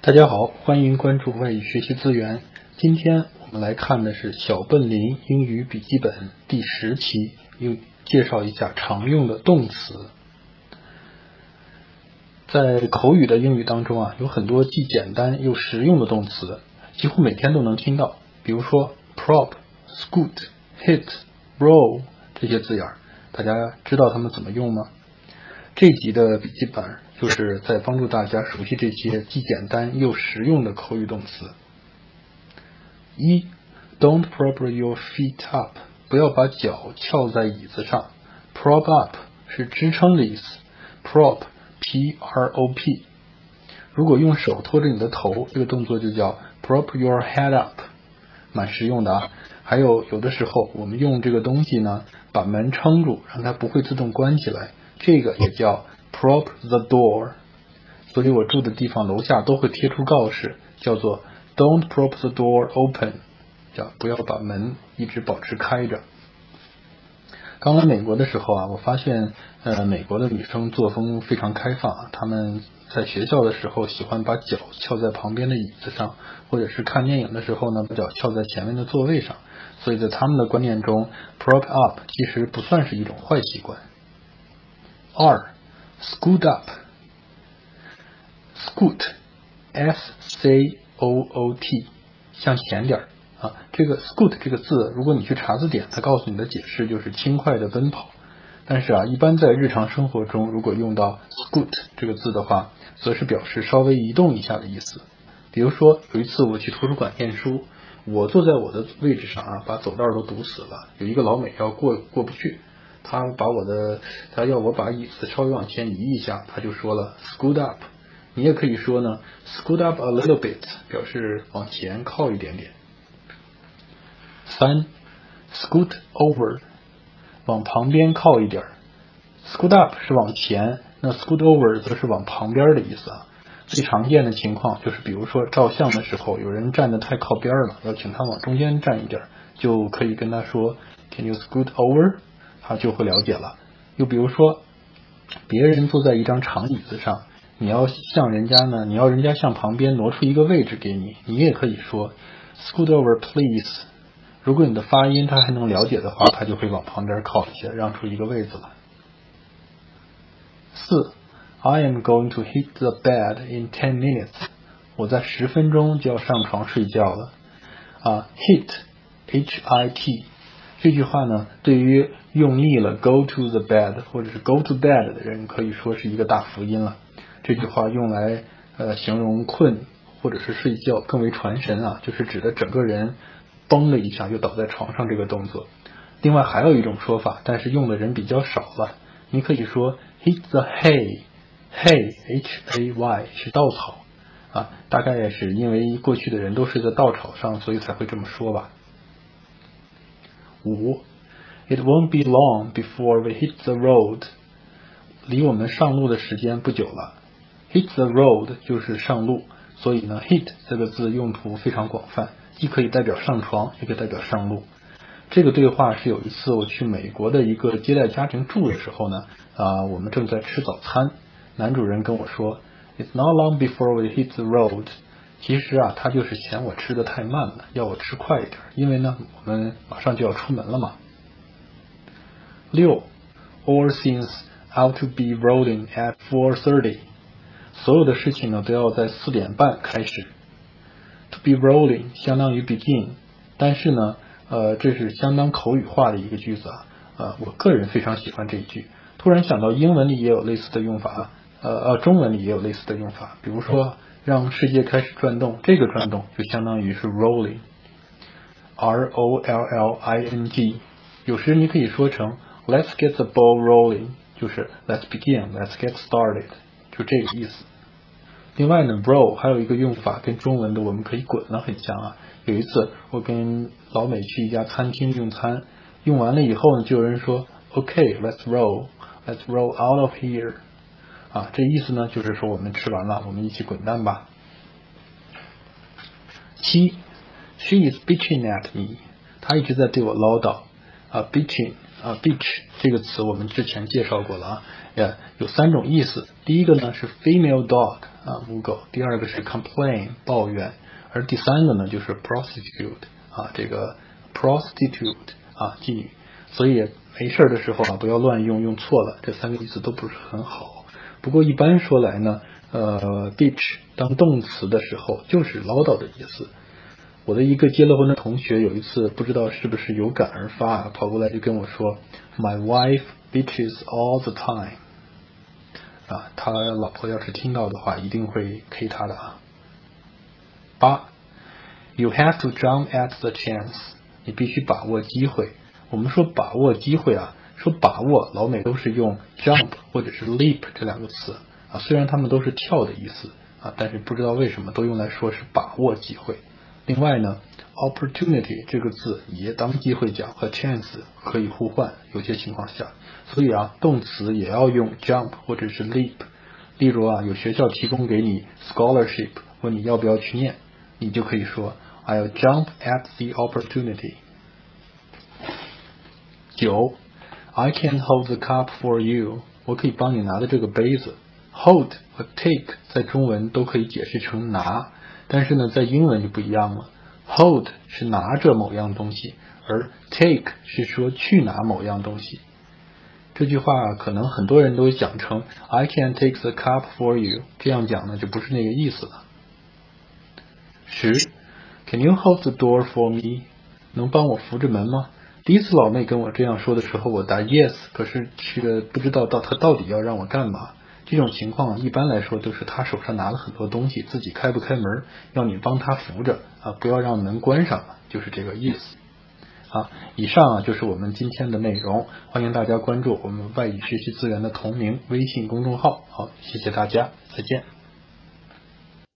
大家好，欢迎关注外语学习资源。今天我们来看的是小笨林英语笔记本第十期，又介绍一下常用的动词。在口语的英语当中啊，有很多既简单又实用的动词，几乎每天都能听到。比如说 prop、scoot、hit、roll 这些字眼，大家知道它们怎么用吗？这集的笔记本就是在帮助大家熟悉这些既简单又实用的口语动词。一，Don't prop your feet up，不要把脚翘在椅子上。Prop up 是支撑的意思，prop，P-R-O-P。如果用手托着你的头，这个动作就叫 prop your head up，蛮实用的啊。还有有的时候我们用这个东西呢，把门撑住，让它不会自动关起来。这个也叫 prop the door，所以我住的地方楼下都会贴出告示，叫做 Don't prop the door open，叫不要把门一直保持开着。刚来美国的时候啊，我发现呃美国的女生作风非常开放啊，她们在学校的时候喜欢把脚翘在旁边的椅子上，或者是看电影的时候呢，把脚翘在前面的座位上，所以在他们的观念中，prop up 其实不算是一种坏习惯。二，scoot up，scoot，s c o o t，向前点儿啊。这个 scoot 这个字，如果你去查字典，它告诉你的解释就是轻快的奔跑。但是啊，一般在日常生活中，如果用到 scoot 这个字的话，则是表示稍微移动一下的意思。比如说，有一次我去图书馆念书，我坐在我的位置上啊，把走道都堵死了，有一个老美要过过不去。他把我的，他要我把椅子稍微往前移一下，他就说了 scoot up。你也可以说呢 scoot up a little bit，表示往前靠一点点。三 scoot over，往旁边靠一点。scoot up 是往前，那 scoot over 则是往旁边的意思啊。最常见的情况就是，比如说照相的时候，有人站的太靠边了，要请他往中间站一点，就可以跟他说 Can you scoot over？他就会了解了。又比如说，别人坐在一张长椅子上，你要向人家呢，你要人家向旁边挪出一个位置给你，你也可以说 “scoot over, please”。如果你的发音他还能了解的话，他就会往旁边靠一些，让出一个位子来。四，I am going to hit the bed in ten minutes。我在十分钟就要上床睡觉了。啊，hit，H-I-T。这句话呢，对于用力了 go to the bed 或者是 go to bed 的人，可以说是一个大福音了。这句话用来呃形容困或者是睡觉更为传神啊，就是指的整个人嘣了一下就倒在床上这个动作。另外还有一种说法，但是用的人比较少了，你可以说 hit the hay，hay h a y 是稻草啊，大概也是因为过去的人都睡在稻草上，所以才会这么说吧。五，It won't be long before we hit the road。离我们上路的时间不久了。Hit the road 就是上路，所以呢，hit 这个字用途非常广泛，既可以代表上床，也可以代表上路。这个对话是有一次我去美国的一个接待家庭住的时候呢，啊，我们正在吃早餐，男主人跟我说，It's not long before we hit the road。其实啊，他就是嫌我吃的太慢了，要我吃快一点，因为呢，我们马上就要出门了嘛。六，All things ought to be rolling at four thirty。所有的事情呢，都要在四点半开始。To be rolling 相当于 begin，但是呢，呃，这是相当口语化的一个句子啊。呃，我个人非常喜欢这一句。突然想到英文里也有类似的用法，呃呃，中文里也有类似的用法，比如说。让世界开始转动，这个转动就相当于是 rolling，R O L L I N G。有时你可以说成 Let's get the ball rolling，就是 Let's begin，Let's get started，就这个意思。另外呢，roll 还有一个用法跟中文的我们可以滚了很像啊。有一次我跟老美去一家餐厅用餐，用完了以后呢，就有人说 OK，Let's roll，Let's roll out of here。啊，这意思呢，就是说我们吃完了，我们一起滚蛋吧。七，She is bitching at me，她一直在对我唠叨。啊，bitching 啊，bitch 这个词我们之前介绍过了啊，也有三种意思。第一个呢是 female dog 啊，母狗；第二个是 complain 抱怨；而第三个呢就是 prostitute 啊，这个 prostitute 啊，妓女。所以没事的时候啊，不要乱用，用错了，这三个意思都不是很好。不过一般说来呢，呃，bitch 当动词的时候就是唠叨的意思。我的一个结了婚的同学有一次不知道是不是有感而发，跑过来就跟我说：“My wife bitches all the time。”啊，他老婆要是听到的话，一定会 K 他的啊。八，You have to jump at the chance。你必须把握机会。我们说把握机会啊，说把握，老美都是用 jump 或者是 leap 这两个词啊，虽然他们都是跳的意思啊，但是不知道为什么都用来说是把握机会。另外呢，opportunity 这个字也当机会讲，和 chance 可以互换，有些情况下，所以啊，动词也要用 jump 或者是 leap。例如啊，有学校提供给你 scholarship，问你要不要去念，你就可以说 I'll jump at the opportunity。九，I can hold the cup for you，我可以帮你拿的这个杯子。hold 和 take 在中文都可以解释成拿。但是呢，在英文就不一样了。Hold 是拿着某样东西，而 take 是说去拿某样东西。这句话可能很多人都讲成 I can take the cup for you，这样讲呢就不是那个意思了。十，Can you hold the door for me？能帮我扶着门吗？第一次老妹跟我这样说的时候，我答 yes，可是却不知道到她到底要让我干嘛。这种情况一般来说都是他手上拿了很多东西，自己开不开门，要你帮他扶着啊，不要让门关上，就是这个意思。好，以上啊就是我们今天的内容，欢迎大家关注我们外语学习资源的同名微信公众号。好，谢谢大家，再见。